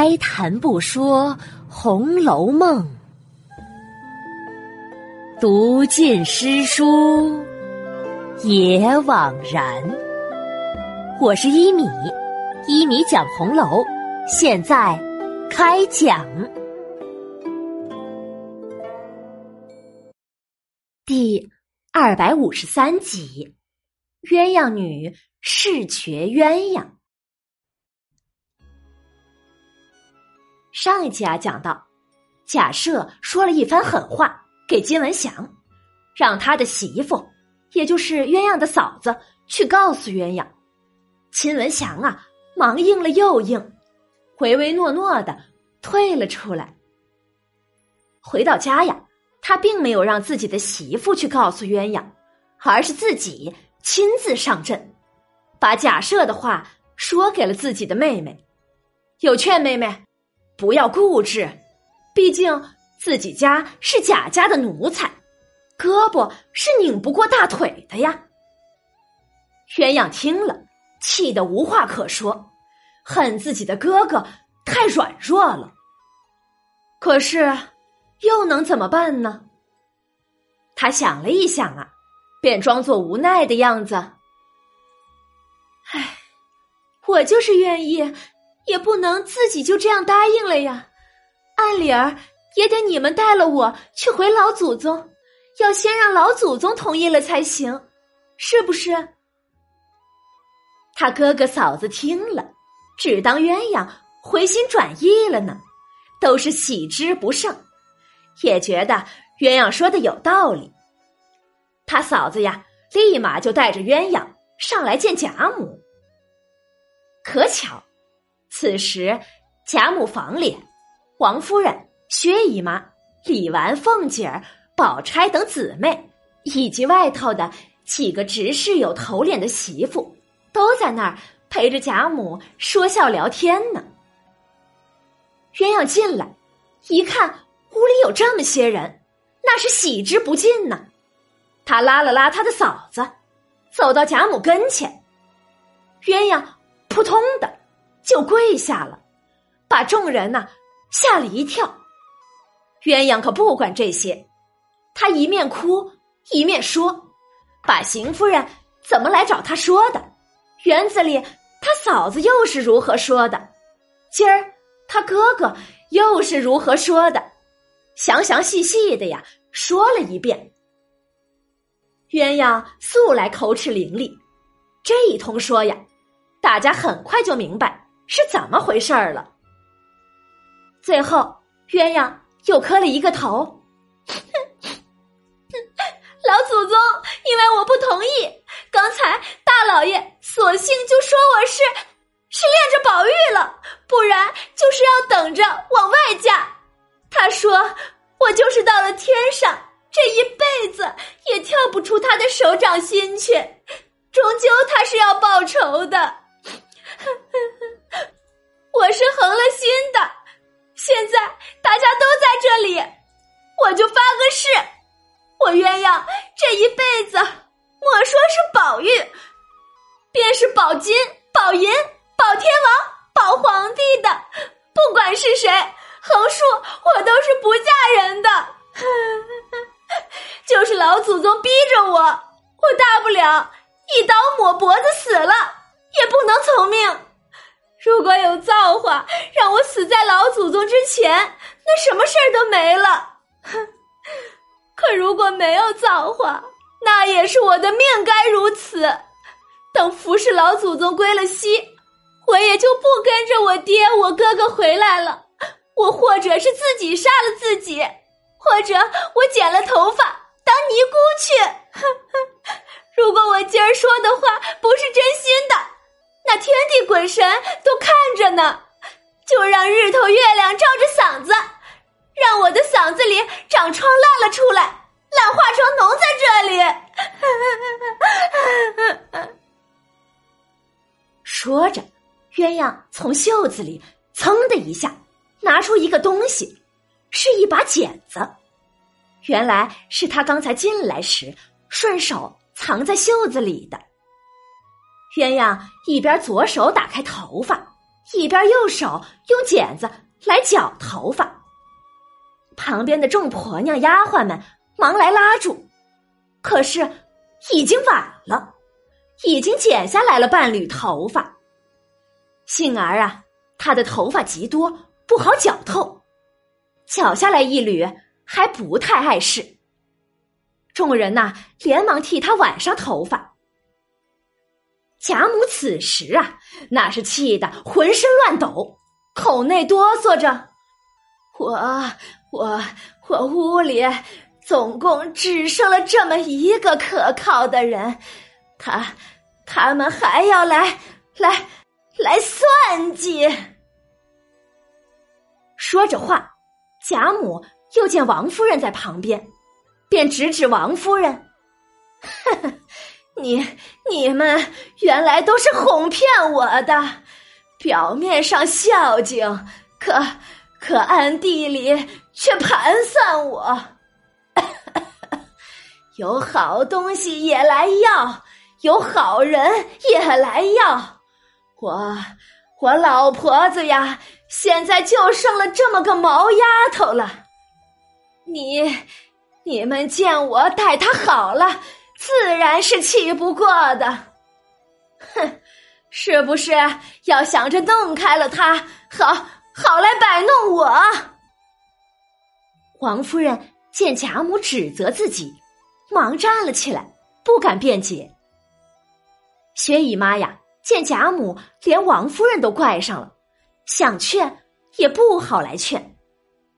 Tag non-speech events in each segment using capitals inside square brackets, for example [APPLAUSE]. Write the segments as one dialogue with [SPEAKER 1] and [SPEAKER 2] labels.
[SPEAKER 1] 哀谈不说《红楼梦》，读尽诗书也枉然。我是一米，一米讲红楼，现在开讲第二百五十三集：鸳鸯女视绝鸳鸯。上一集啊，讲到贾赦说了一番狠话给金文祥，让他的媳妇，也就是鸳鸯的嫂子去告诉鸳鸯。金文祥啊，忙应了又应，唯唯诺诺的退了出来。回到家呀，他并没有让自己的媳妇去告诉鸳鸯，而是自己亲自上阵，把贾赦的话说给了自己的妹妹，有劝妹妹。不要固执，毕竟自己家是贾家的奴才，胳膊是拧不过大腿的呀。鸳鸯听了，气得无话可说，恨自己的哥哥太软弱了。可是又能怎么办呢？他想了一想啊，便装作无奈的样子：“唉，我就是愿意。”也不能自己就这样答应了呀，按理儿也得你们带了我去回老祖宗，要先让老祖宗同意了才行，是不是？他哥哥嫂子听了，只当鸳鸯回心转意了呢，都是喜之不胜，也觉得鸳鸯说的有道理。他嫂子呀，立马就带着鸳鸯上来见贾母，可巧。此时，贾母房里，王夫人、薛姨妈、李纨、凤姐儿、宝钗等姊妹，以及外头的几个执事有头脸的媳妇，都在那儿陪着贾母说笑聊天呢。鸳鸯进来，一看屋里有这么些人，那是喜之不尽呢。他拉了拉他的嫂子，走到贾母跟前，鸳鸯扑通的。就跪下了，把众人呐吓了一跳。鸳鸯可不管这些，他一面哭一面说：“把邢夫人怎么来找他说的？园子里他嫂子又是如何说的？今儿他哥哥又是如何说的？详详细细的呀，说了一遍。”鸳鸯素来口齿伶俐，这一通说呀，大家很快就明白。是怎么回事儿了？最后，鸳鸯又磕了一个头。[LAUGHS] 老祖宗，因为我不同意，刚才大老爷索性就说我是是恋着宝玉了，不然就是要等着往外嫁。他说我就是到了天上，这一辈子也跳不出他的手掌心去，终究他是要报仇的。家都在这里，我就发个誓，我鸳鸯这一辈子，莫说是宝玉，便是宝金、宝银、宝天王、宝皇帝的，不管是谁，横竖我都是不嫁人的。[LAUGHS] 就是老祖宗逼着我，我大不了一刀抹脖子死了，也不能从命。如果有造化让我死在老祖宗之前，那什么事儿都没了。哼！可如果没有造化，那也是我的命该如此。等服侍老祖宗归了西，我也就不跟着我爹、我哥哥回来了。我或者是自己杀了自己，或者我剪了头发当尼姑去。哼 [LAUGHS] 哼如果我今儿说的话不是真心的。那天地鬼神都看着呢，就让日头月亮照着嗓子，让我的嗓子里长疮烂了出来，烂化成脓在这里。说着，鸳鸯从袖子里噌的一下拿出一个东西，是一把剪子，原来是他刚才进来时顺手藏在袖子里的。鸳鸯一边左手打开头发，一边右手用剪子来绞头发。旁边的众婆娘丫鬟们忙来拉住，可是已经晚了，已经剪下来了半缕头发。幸而啊，她的头发极多，不好绞透，绞下来一缕还不太碍事。众人呐，连忙替她挽上头发。贾母此时啊，那是气得浑身乱抖，口内哆嗦着：“我我我屋里总共只剩了这么一个可靠的人，他他们还要来来来算计。”说着话，贾母又见王夫人在旁边，便指指王夫人：“ [LAUGHS] 呵呵。”你你们原来都是哄骗我的，表面上孝敬，可可暗地里却盘算我。[LAUGHS] 有好东西也来要，有好人也来要。我我老婆子呀，现在就剩了这么个毛丫头了。你你们见我待她好了。自然是气不过的，哼，是不是要想着弄开了她，好好来摆弄我？王夫人见贾母指责自己，忙站了起来，不敢辩解。薛姨妈呀，见贾母连王夫人都怪上了，想劝也不好来劝，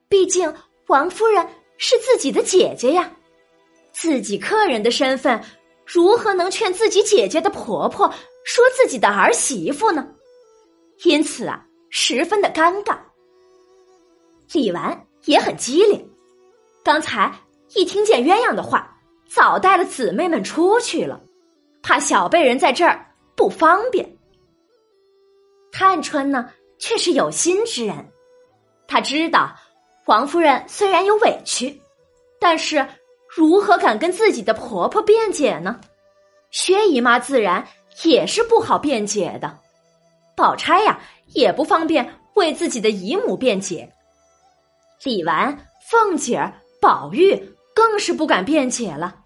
[SPEAKER 1] 毕竟王夫人是自己的姐姐呀。自己客人的身份，如何能劝自己姐姐的婆婆说自己的儿媳妇呢？因此啊，十分的尴尬。李纨也很机灵，刚才一听见鸳鸯的话，早带了姊妹们出去了，怕小辈人在这儿不方便。探春呢，却是有心之人，她知道王夫人虽然有委屈，但是。如何敢跟自己的婆婆辩解呢？薛姨妈自然也是不好辩解的，宝钗呀也不方便为自己的姨母辩解，李纨、凤姐儿、宝玉更是不敢辩解了。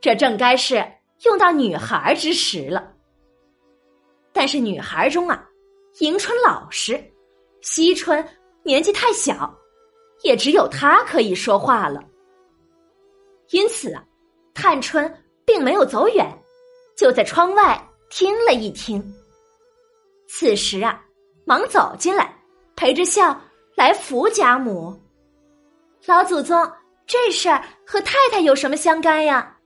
[SPEAKER 1] 这正该是用到女孩之时了。但是女孩中啊，迎春老实，惜春年纪太小，也只有她可以说话了。因此啊，探春并没有走远，就在窗外听了一听。此时啊，忙走进来，陪着笑来扶贾母。老祖宗，这事儿和太太有什么相干呀？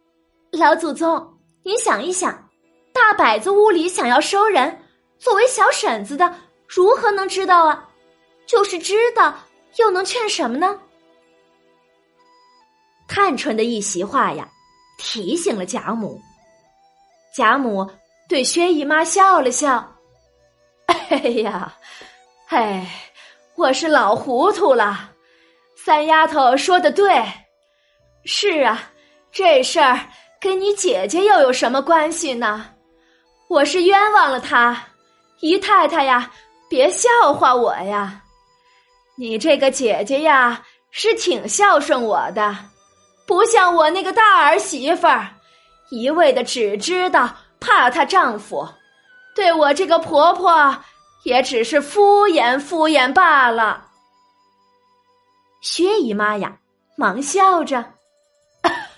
[SPEAKER 1] 老祖宗，您想一想，大摆子屋里想要收人，作为小婶子的，如何能知道啊？就是知道，又能劝什么呢？探春的一席话呀，提醒了贾母。贾母对薛姨妈笑了笑：“ [LAUGHS] 哎呀，哎，我是老糊涂了。三丫头说的对，是啊，这事儿跟你姐姐又有什么关系呢？我是冤枉了她，姨太太呀，别笑话我呀。你这个姐姐呀，是挺孝顺我的。”不像我那个大儿媳妇儿，一味的只知道怕她丈夫，对我这个婆婆也只是敷衍敷衍罢了。薛姨妈呀，忙笑着，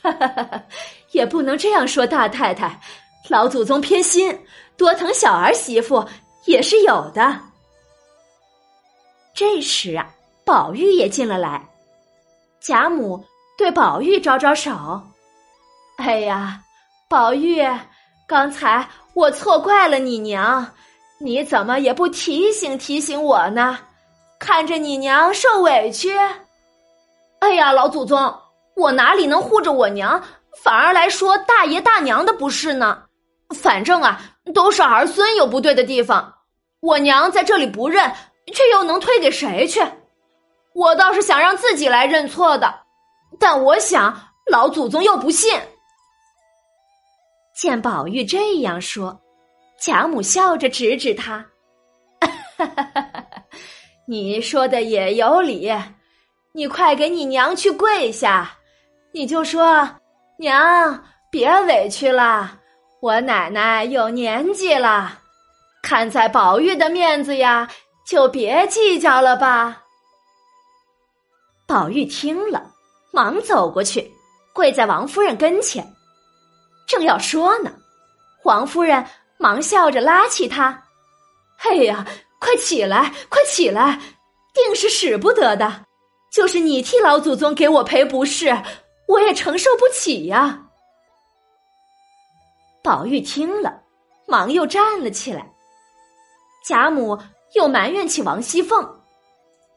[SPEAKER 1] [LAUGHS] 也不能这样说大太太，老祖宗偏心，多疼小儿媳妇也是有的。这时啊，宝玉也进了来，贾母。对宝玉招招手，哎呀，宝玉，刚才我错怪了你娘，你怎么也不提醒提醒我呢？看着你娘受委屈，哎呀，老祖宗，我哪里能护着我娘，反而来说大爷大娘的不是呢？反正啊，都是儿孙有不对的地方，我娘在这里不认，却又能推给谁去？我倒是想让自己来认错的。但我想，老祖宗又不信。见宝玉这样说，贾母笑着指指他：“ [LAUGHS] 你说的也有理，你快给你娘去跪下，你就说娘别委屈了，我奶奶有年纪了，看在宝玉的面子呀，就别计较了吧。宝玉听了，忙走过去，跪在王夫人跟前，正要说呢，王夫人忙笑着拉起他：“哎呀！”快起来，快起来！定是使不得的，就是你替老祖宗给我赔不是，我也承受不起呀。宝玉听了，忙又站了起来。贾母又埋怨起王熙凤：“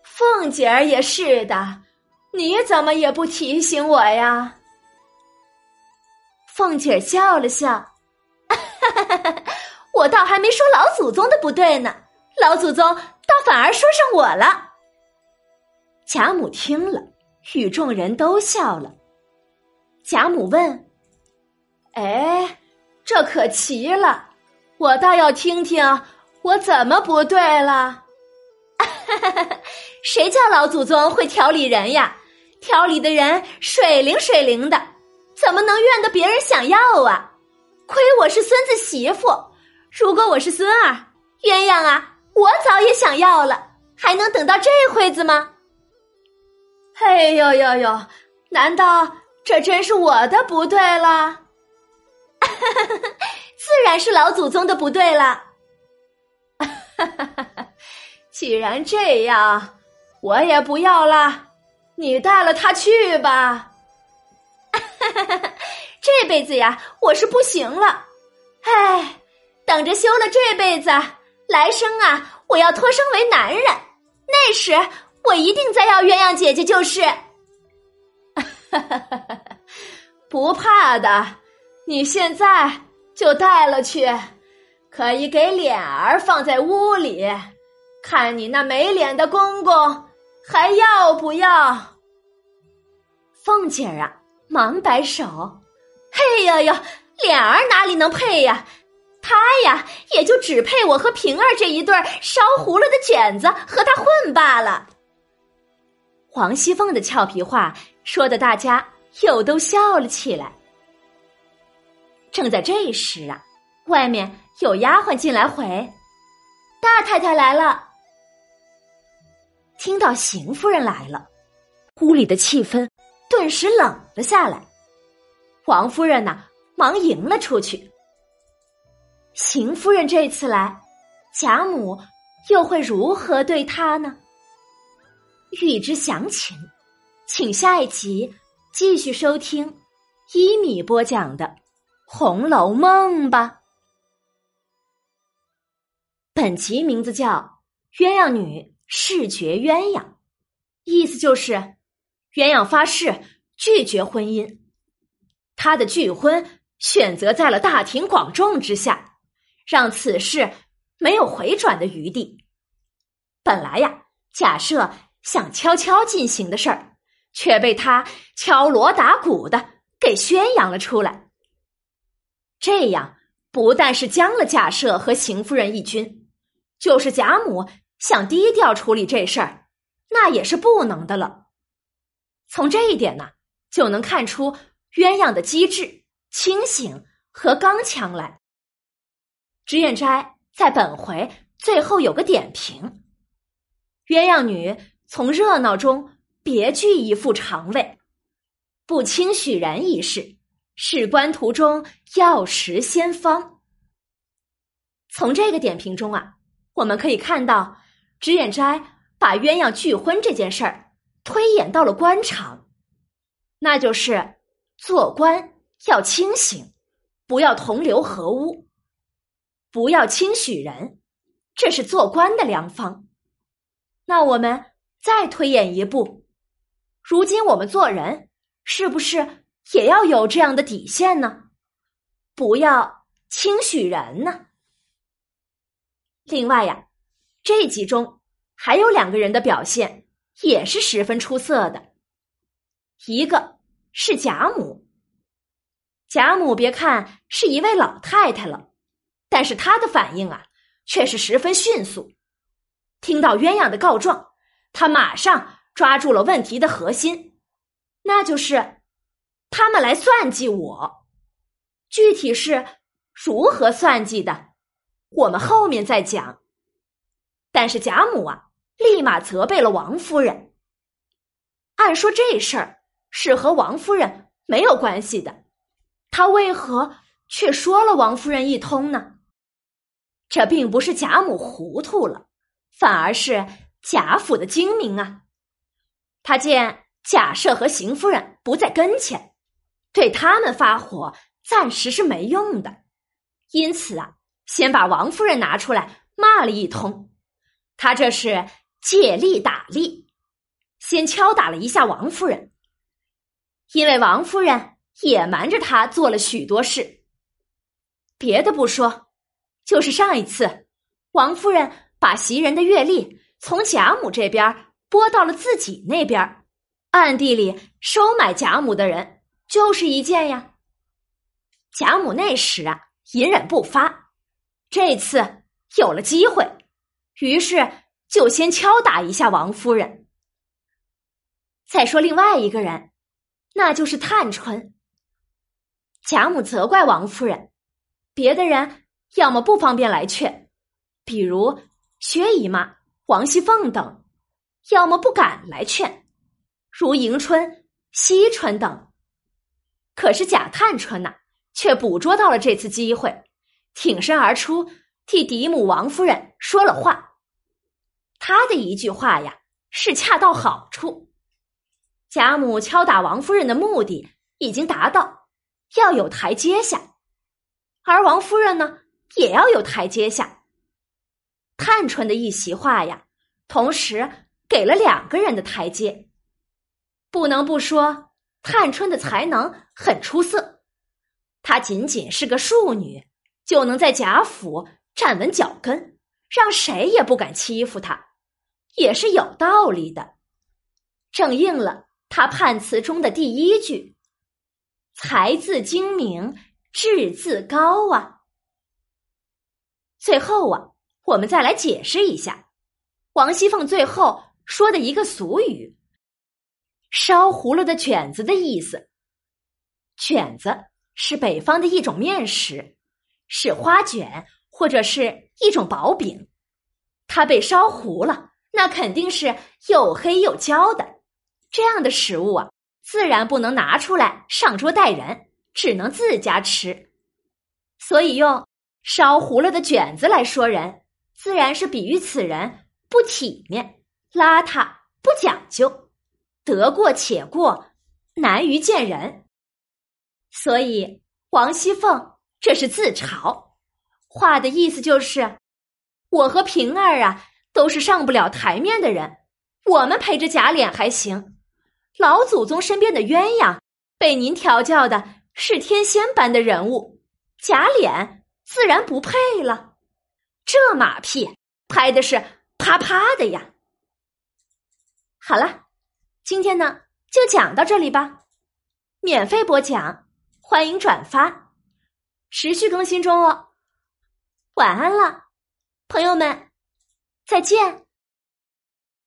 [SPEAKER 1] 凤姐儿也是的，你怎么也不提醒我呀？”凤姐笑了笑：“哈哈哈哈我倒还没说老祖宗的不对呢。”老祖宗倒反而说上我了。贾母听了，与众人都笑了。贾母问：“哎，这可奇了，我倒要听听我怎么不对了。哈哈哈哈谁叫老祖宗会调理人呀？调理的人水灵水灵的，怎么能怨得别人想要啊？亏我是孙子媳妇，如果我是孙儿，鸳鸯啊！”我早也想要了，还能等到这会子吗？哎呦呦呦！难道这真是我的不对了？[LAUGHS] 自然是老祖宗的不对了。[LAUGHS] 既然这样，我也不要了，你带了他去吧。[LAUGHS] 这辈子呀，我是不行了。唉，等着修了这辈子。来生啊，我要托生为男人，那时我一定再要鸳鸯姐姐就是。[LAUGHS] 不怕的，你现在就带了去，可以给脸儿放在屋里，看你那没脸的公公还要不要。凤姐儿啊，忙摆手，嘿呀呀，脸儿哪里能配呀？他呀，也就只配我和平儿这一对烧糊了的卷子和他混罢了。黄熙凤的俏皮话说的大家又都笑了起来。正在这时啊，外面有丫鬟进来回：“大太太来了。”听到邢夫人来了，屋里的气氛顿时冷了下来。王夫人呐，忙迎了出去。邢夫人这次来，贾母又会如何对她呢？欲知详情，请下一集继续收听一米播讲的《红楼梦》吧。本集名字叫《鸳鸯女誓绝鸳鸯》，意思就是鸳鸯发誓拒绝婚姻，他的拒婚选择在了大庭广众之下。让此事没有回转的余地。本来呀，假设想悄悄进行的事儿，却被他敲锣打鼓的给宣扬了出来。这样不但是将了贾赦和邢夫人一军，就是贾母想低调处理这事儿，那也是不能的了。从这一点呢，就能看出鸳鸯的机智、清醒和刚强来。脂砚斋在本回最后有个点评：鸳鸯女从热闹中别具一副肠胃，不轻许人一事，事关途中要识先方。从这个点评中啊，我们可以看到，脂砚斋把鸳鸯拒婚这件事儿推演到了官场，那就是做官要清醒，不要同流合污。不要轻许人，这是做官的良方。那我们再推演一步，如今我们做人是不是也要有这样的底线呢？不要轻许人呢。另外呀，这集中还有两个人的表现也是十分出色的，一个是贾母。贾母别看是一位老太太了。但是她的反应啊，却是十分迅速。听到鸳鸯的告状，她马上抓住了问题的核心，那就是他们来算计我。具体是如何算计的，我们后面再讲。但是贾母啊，立马责备了王夫人。按说这事儿是和王夫人没有关系的，他为何却说了王夫人一通呢？这并不是贾母糊涂了，反而是贾府的精明啊！他见贾赦和邢夫人不在跟前，对他们发火暂时是没用的，因此啊，先把王夫人拿出来骂了一通。他这是借力打力，先敲打了一下王夫人，因为王夫人也瞒着他做了许多事。别的不说。就是上一次，王夫人把袭人的月例从贾母这边拨到了自己那边，暗地里收买贾母的人就是一件呀。贾母那时啊隐忍不发，这次有了机会，于是就先敲打一下王夫人。再说另外一个人，那就是探春。贾母责怪王夫人，别的人。要么不方便来劝，比如薛姨妈、王熙凤等；要么不敢来劝，如迎春、惜春等。可是贾探春呐，却捕捉到了这次机会，挺身而出，替嫡母王夫人说了话。他的一句话呀，是恰到好处。贾母敲打王夫人的目的已经达到，要有台阶下，而王夫人呢？也要有台阶下。探春的一席话呀，同时给了两个人的台阶。不能不说，探春的才能很出色。她仅仅是个庶女，就能在贾府站稳脚跟，让谁也不敢欺负她，也是有道理的。正应了他判词中的第一句：“才自精明，志自高啊。”最后啊，我们再来解释一下王熙凤最后说的一个俗语“烧糊了的卷子”的意思。卷子是北方的一种面食，是花卷或者是一种薄饼。它被烧糊了，那肯定是又黑又焦的。这样的食物啊，自然不能拿出来上桌待人，只能自家吃。所以用。烧糊了的卷子来说人，自然是比喻此人不体面、邋遢、不讲究，得过且过，难于见人。所以王熙凤这是自嘲，话的意思就是：我和平儿啊，都是上不了台面的人，我们陪着贾琏还行，老祖宗身边的鸳鸯，被您调教的是天仙般的人物，贾琏。自然不配了，这马屁拍的是啪啪的呀！好了，今天呢就讲到这里吧，免费播讲，欢迎转发，持续更新中哦。晚安了，朋友们，再见。